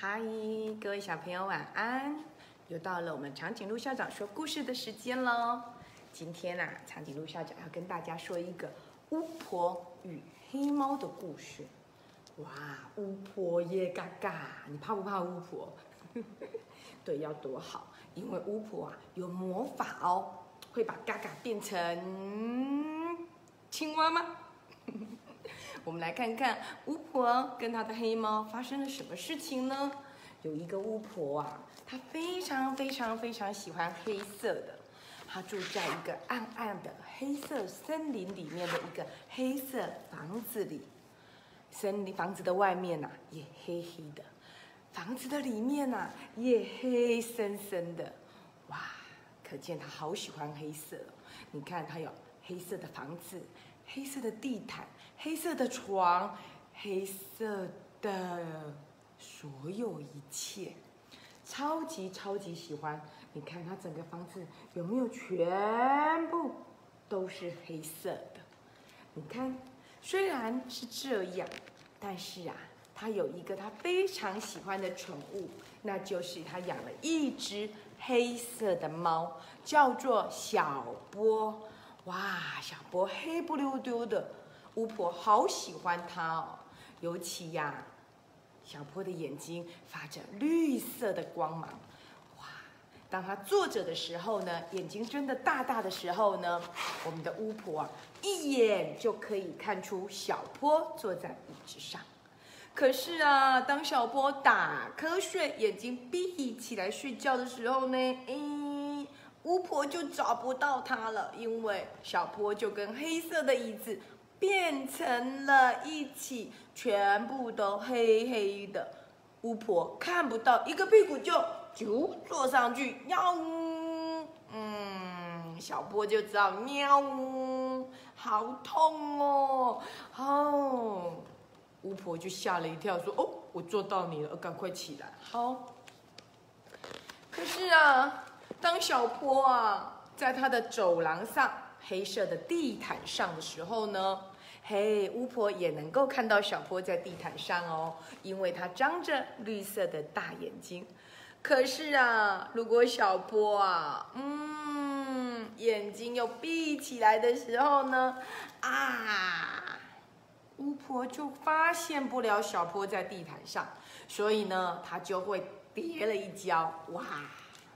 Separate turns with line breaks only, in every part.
嗨，各位小朋友晚安！又到了我们长颈鹿校长说故事的时间喽。今天啊、长颈鹿校长要跟大家说一个巫婆与黑猫的故事。哇，巫婆耶嘎嘎，你怕不怕巫婆？对，要躲好，因为巫婆啊有魔法哦，会把嘎嘎变成青蛙吗？我们来看看巫婆跟她的黑猫发生了什么事情呢？有一个巫婆啊，她非常非常非常喜欢黑色的，她住在一个暗暗的黑色森林里面的一个黑色房子里。森林房子的外面呐、也黑黑的，房子的里面呐、也黑森森的。哇，可见她好喜欢黑色。你看，她有黑色的房子，黑色的地毯，黑色的床，黑色的所有一切，超级超级喜欢。你看它整个房子有没有全部都是黑色的？你看，虽然是这样，但是啊，他有一个他非常喜欢的宠物，那就是他养了一只黑色的猫，叫做小波。哇，小波黑不溜丢的，巫婆好喜欢它哦。尤其呀、小坡的眼睛发着绿色的光芒。哇，当它坐着的时候呢，眼睛睁得大大的时候呢，我们的巫婆啊，一眼就可以看出小坡坐在椅子上。可是啊，当小坡打瞌睡、眼睛闭起来睡觉的时候呢，嗯，巫婆就找不到它了，因为小坡就跟黑色的椅子变成了一起，全部都黑黑的。巫婆看不到，一个屁股就就坐上去，喵呜，嗯，小波就知道喵呜，好痛哦，哦。巫婆就吓了一跳，说：“哦，我坐到你了，赶快起来。”好。可是啊，当小波啊在他的走廊上黑色的地毯上的时候呢，嘿，巫婆也能够看到小波在地毯上哦，因为它张着绿色的大眼睛。可是啊，如果小波啊，嗯，眼睛又闭起来的时候呢，啊。巫婆就发现不了小波在地毯上，所以呢，她就会跌了一跤。哇，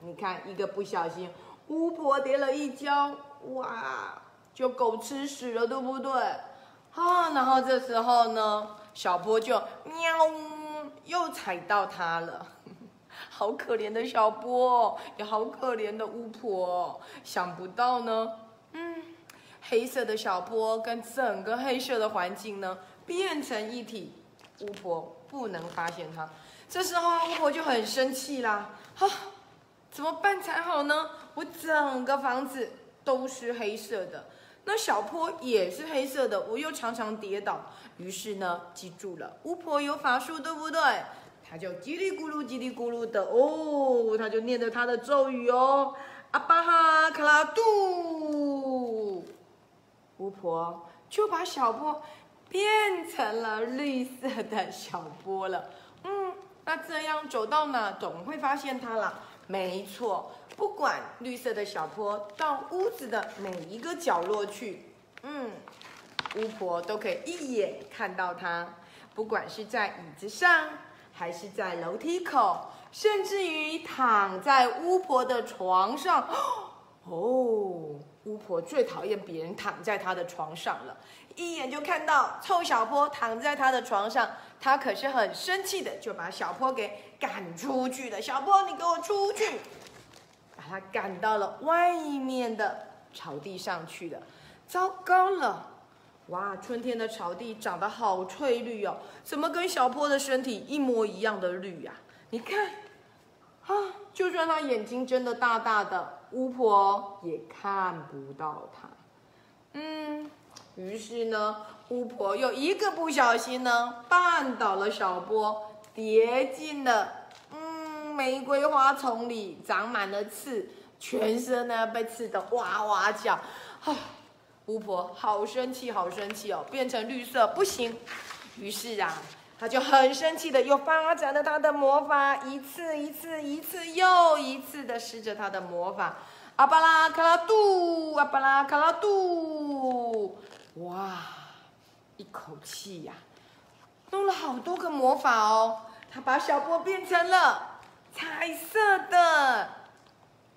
你看，一个不小心，巫婆跌了一跤，哇，就狗吃屎了，对不对？啊，然后这时候呢，小波就喵，又踩到它了。好可怜的小波，也好可怜的巫婆。想不到呢，嗯。黑色的小波跟整个黑色的环境呢变成一体，巫婆不能发现它。这时候巫婆就很生气啦，哈、怎么办才好呢？我整个房子都是黑色的，那小坡也是黑色的，我又常常跌倒。于是呢，记住了，巫婆有法术，对不对？她就叽里咕噜叽里咕噜的哦，她就念着她的咒语哦，阿巴哈卡拉杜。巫婆就把小坡变成了绿色的小波了。嗯，那这样走到哪总会发现它了。没错，不管绿色的小坡到屋子的每一个角落去，嗯，巫婆都可以一眼看到它。不管是在椅子上，还是在楼梯口，甚至于躺在巫婆的床上。哦，巫婆最讨厌别人躺在她的床上了，一眼就看到臭小坡躺在他的床上，他可是很生气的，就把小坡给赶出去了。小坡，你给我出去！把他赶到了外面的草地上去了。糟糕了！哇，春天的草地长得好翠绿哦，怎么跟小坡的身体一模一样的绿呀、你看，啊，就算他眼睛睁得大大的，巫婆也看不到他。嗯，于是呢，巫婆又一个不小心呢，绊倒了小波，跌进了嗯玫瑰花丛里，长满了刺，全身呢被刺得哇哇叫。啊，巫婆好生气，好生气哦，变成绿色不行。于是啊，他就很生气的又发展了他的魔法，一次一次一次又一次的施着他的魔法。阿巴拉卡拉杜，阿巴拉卡拉杜，哇！一口气呀，弄了好多个魔法哦。他把小波变成了彩色的，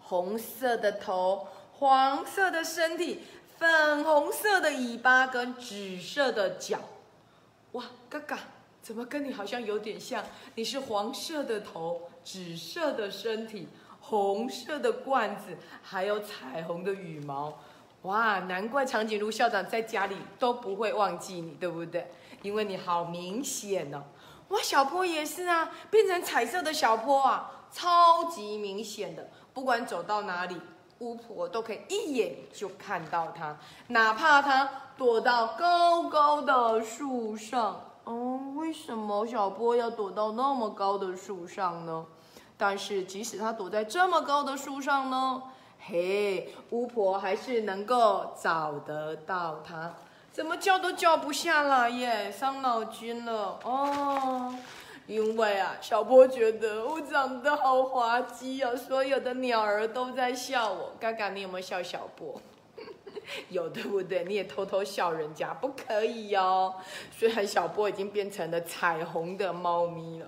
红色的头，黄色的身体，粉红色的尾巴跟紫色的脚。哇，嘎嘎，怎么跟你好像有点像？你是黄色的头，紫色的身体。红色的罐子，还有彩虹的羽毛，哇！难怪长颈鹿校长在家里都不会忘记你，对不对？因为你好明显哦。哇，小坡也是啊，变成彩色的小坡啊，超级明显的。不管走到哪里，巫婆都可以一眼就看到它，哪怕它躲到高高的树上。哦，为什么小波要躲到那么高的树上呢？但是，即使他躲在这么高的树上呢，嘿，巫婆还是能够找得到他。怎么叫都叫不下来耶，伤脑筋了哦。因为啊，小波觉得我长得好滑稽啊，所有的鸟儿都在笑我。嘎嘎，你有没有笑小波？有对不对？你也偷偷笑人家，不可以哟。虽然小波已经变成了彩虹的猫咪了，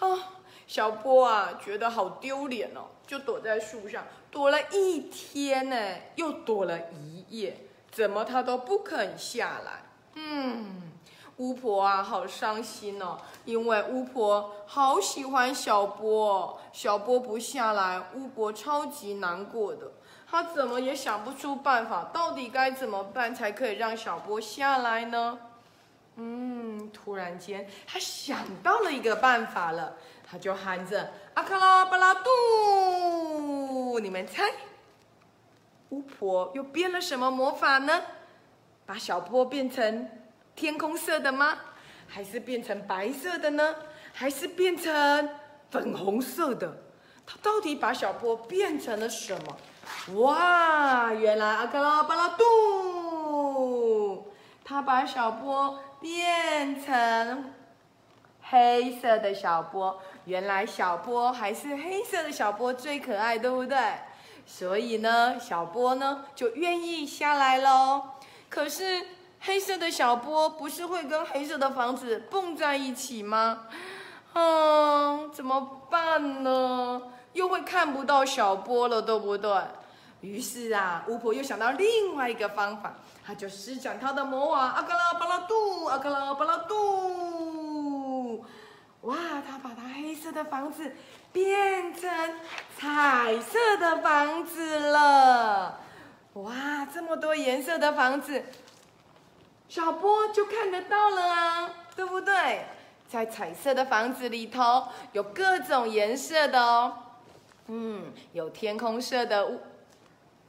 啊。小波啊，觉得好丢脸哦，就躲在树上躲了一天呢，又躲了一夜，怎么他都不肯下来。嗯，巫婆啊，好伤心哦，因为巫婆好喜欢小波，小波不下来，巫婆超级难过的。她怎么也想不出办法，到底该怎么办才可以让小波下来呢？嗯，突然间，她想到了一个办法了。他就喊着阿卡拉巴拉杜，你们猜，巫婆又变了什么魔法呢？把小波变成天空色的吗？还是变成白色的呢？还是变成粉红色的？他到底把小波变成了什么？哇，原来阿卡拉巴拉杜，他把小波变成黑色的小波。原来小波还是黑色的小波最可爱，对不对？所以呢，小波呢就愿意下来喽。可是黑色的小波不是会跟黑色的房子蹦在一起吗？嗯，怎么办呢？又会看不到小波了，对不对？于是啊，巫婆又想到另外一个方法，她就施展她的魔法，阿卡拉巴拉杜，阿卡拉巴拉杜。哇，他把他黑色的房子变成彩色的房子了！哇，这么多颜色的房子，小波就看得到了啊，对不对？在彩色的房子里头，有各种颜色的哦，嗯，有天空色的屋。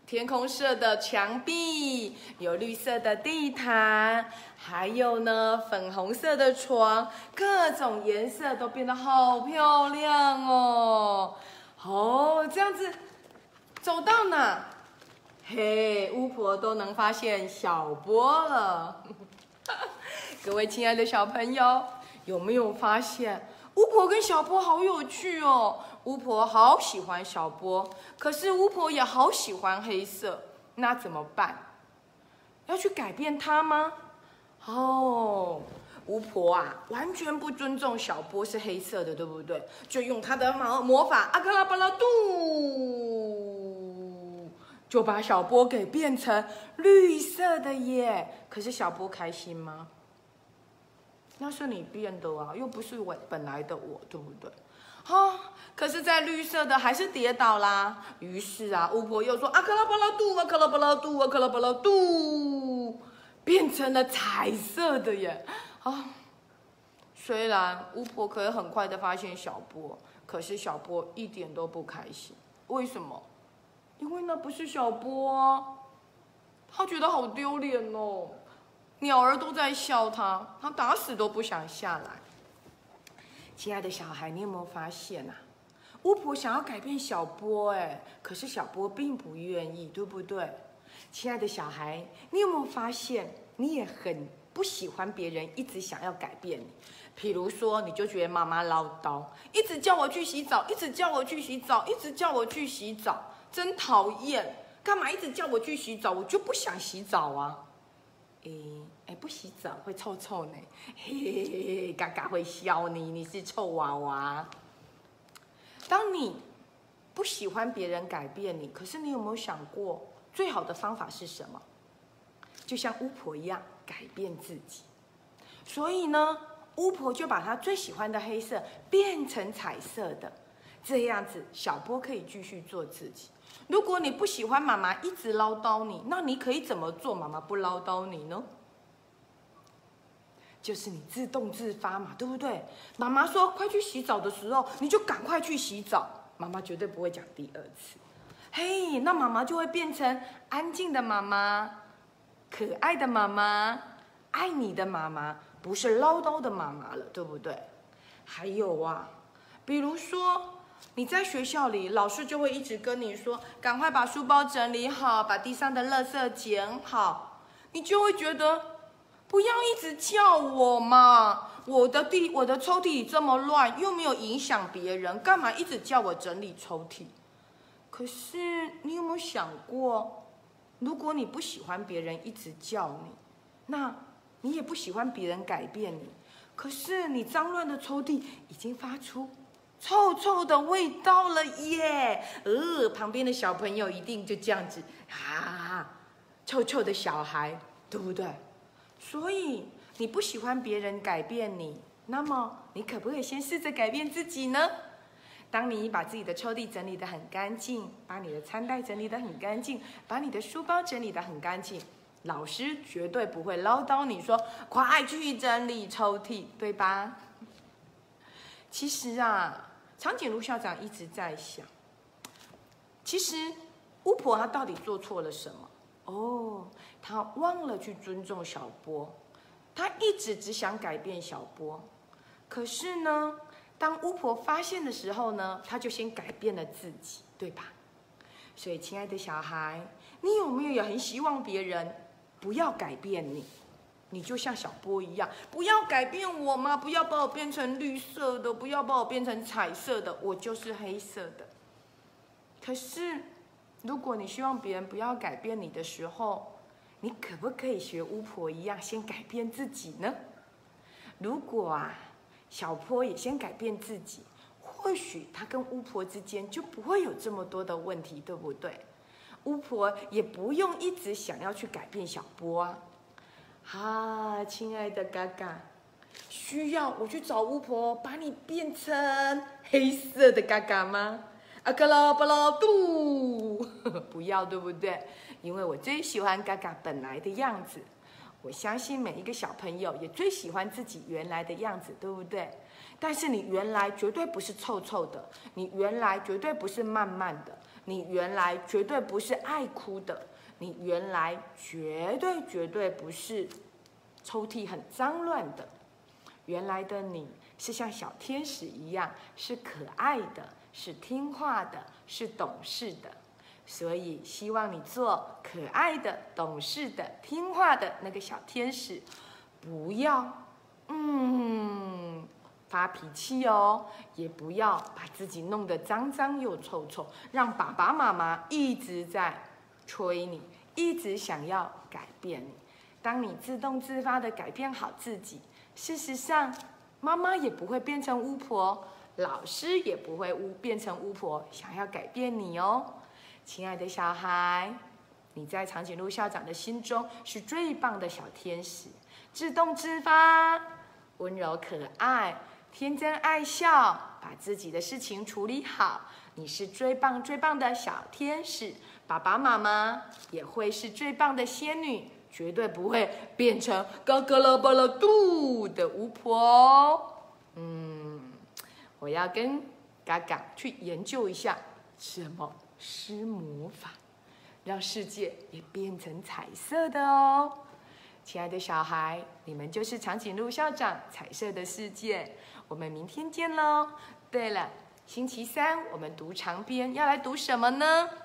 天空色的墙壁，有绿色的地毯，还有呢粉红色的床，各种颜色都变得好漂亮哦。哦，这样子走到哪，嘿，巫婆都能发现小波了。各位亲爱的小朋友，有没有发现巫婆跟小波好有趣哦？巫婆好喜欢小波，可是巫婆也好喜欢黑色，那怎么办？要去改变它吗？哦，巫婆啊，完全不尊重小波是黑色的，对不对？就用她的魔魔法阿克拉巴拉杜，就把小波给变成绿色的耶。可是小波开心吗？那是你变的啊，又不是我本来的我，对不对？哈，可是，在绿色的还是跌倒啦。于是啊，巫婆又说：“啊克拉巴拉杜，啊克拉巴拉杜，啊克拉巴拉杜，变成了彩色的耶！”啊，虽然巫婆可以很快的发现小波，可是小波一点都不开心。为什么？因为那不是小波啊，他觉得好丢脸哦。鸟儿都在笑他，他打死都不想下来。亲爱的小孩，你有没有发现啊？巫婆想要改变小波，哎，可是小波并不愿意，对不对？亲爱的小孩，你有没有发现，你也很不喜欢别人一直想要改变你？譬如说，你就觉得妈妈唠叨，一直叫我去洗澡，一直叫我去洗澡，一直叫我去洗澡，真讨厌！干嘛一直叫我去洗澡？我就不想洗澡啊！哎哎，不洗澡会臭臭呢，嘎嘎会笑你，你是臭娃娃。当你不喜欢别人改变你，可是你有没有想过，最好的方法是什么？就像巫婆一样，改变自己。所以呢？巫婆就把她最喜欢的黑色变成彩色的，这样子小波可以继续做自己。如果你不喜欢妈妈一直唠叨你，那你可以怎么做？妈妈不唠叨你呢？就是你自动自发嘛，对不对？妈妈说快去洗澡的时候，你就赶快去洗澡。妈妈绝对不会讲第二次。嘿，那妈妈就会变成安静的妈妈，可爱的妈妈，爱你的妈妈。不是唠叨的妈妈了，对不对？还有啊，比如说你在学校里，老师就会一直跟你说，赶快把书包整理好，把地上的垃圾捡好，你就会觉得不要一直叫我嘛，我的地我的抽屉这么乱，又没有影响别人，干嘛一直叫我整理抽屉？可是你有没有想过，如果你不喜欢别人一直叫你，那？你也不喜欢别人改变你，可是你脏乱的抽屉已经发出臭臭的味道了耶！呃，旁边的小朋友一定就这样子啊，臭臭的小孩，对不对？所以你不喜欢别人改变你，那么你可不可以先试着改变自己呢？当你把自己的抽屉整理得很干净，把你的餐袋整理得很干净，把你的书包整理得很干净。老师绝对不会唠叨你说快去整理抽屉，对吧？其实啊，长颈鹿校长一直在想，其实巫婆她到底做错了什么？哦，她忘了去尊重小波，她一直只想改变小波。可是呢，当巫婆发现的时候呢，她就先改变了自己，对吧？所以，亲爱的小孩，你有没有也很希望别人？不要改变你，你就像小波一样，不要改变我吗？不要把我变成绿色的，不要把我变成彩色的，我就是黑色的。可是，如果你希望别人不要改变你的时候，你可不可以学巫婆一样，先改变自己呢？如果啊，小波也先改变自己，或许他跟巫婆之间就不会有这么多的问题，对不对？巫婆也不用一直想要去改变小波啊！哈，亲爱的嘎嘎，需要我去找巫婆把你变成黑色的嘎嘎吗？阿克拉巴拉杜，不要对不对？因为我最喜欢嘎嘎本来的样子。我相信每一个小朋友也最喜欢自己原来的样子，对不对？但是你原来绝对不是臭臭的，你原来绝对不是慢慢的。你原来绝对不是爱哭的，你原来绝对绝对不是抽屉很脏乱的，原来的你是像小天使一样，是可爱的，是听话的，是懂事的，所以希望你做可爱的、懂事的、听话的那个小天使，不要，嗯。发脾气哦，也不要把自己弄得脏脏又臭臭，让爸爸妈妈一直在催你，一直想要改变你。当你自动自发的改变好自己，事实上，妈妈也不会变成巫婆，老师也不会巫变成巫婆，想要改变你哦，亲爱的小孩，你在长颈鹿校长的心中是最棒的小天使，自动自发，温柔可爱。天真爱笑，把自己的事情处理好，你是最棒最棒的小天使。爸爸妈妈也会是最棒的仙女，绝对不会变成嘎嘎啦巴啦嘟的巫婆。嗯，我要跟嘎嘎去研究一下什么施魔法，让世界也变成彩色的哦。亲爱的小孩，你们就是长颈鹿校长彩色的世界。我们明天见喽！对了，星期三我们读长篇，要来读什么呢？《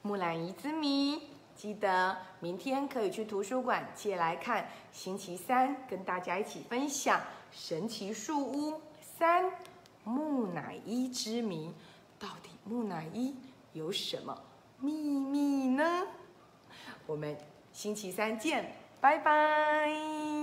木兰伊之谜》记得明天可以去图书馆借来看。星期三跟大家一起分享《神奇树屋三木乃伊之谜》，到底木乃伊有什么秘密呢？我们星期三见，拜拜。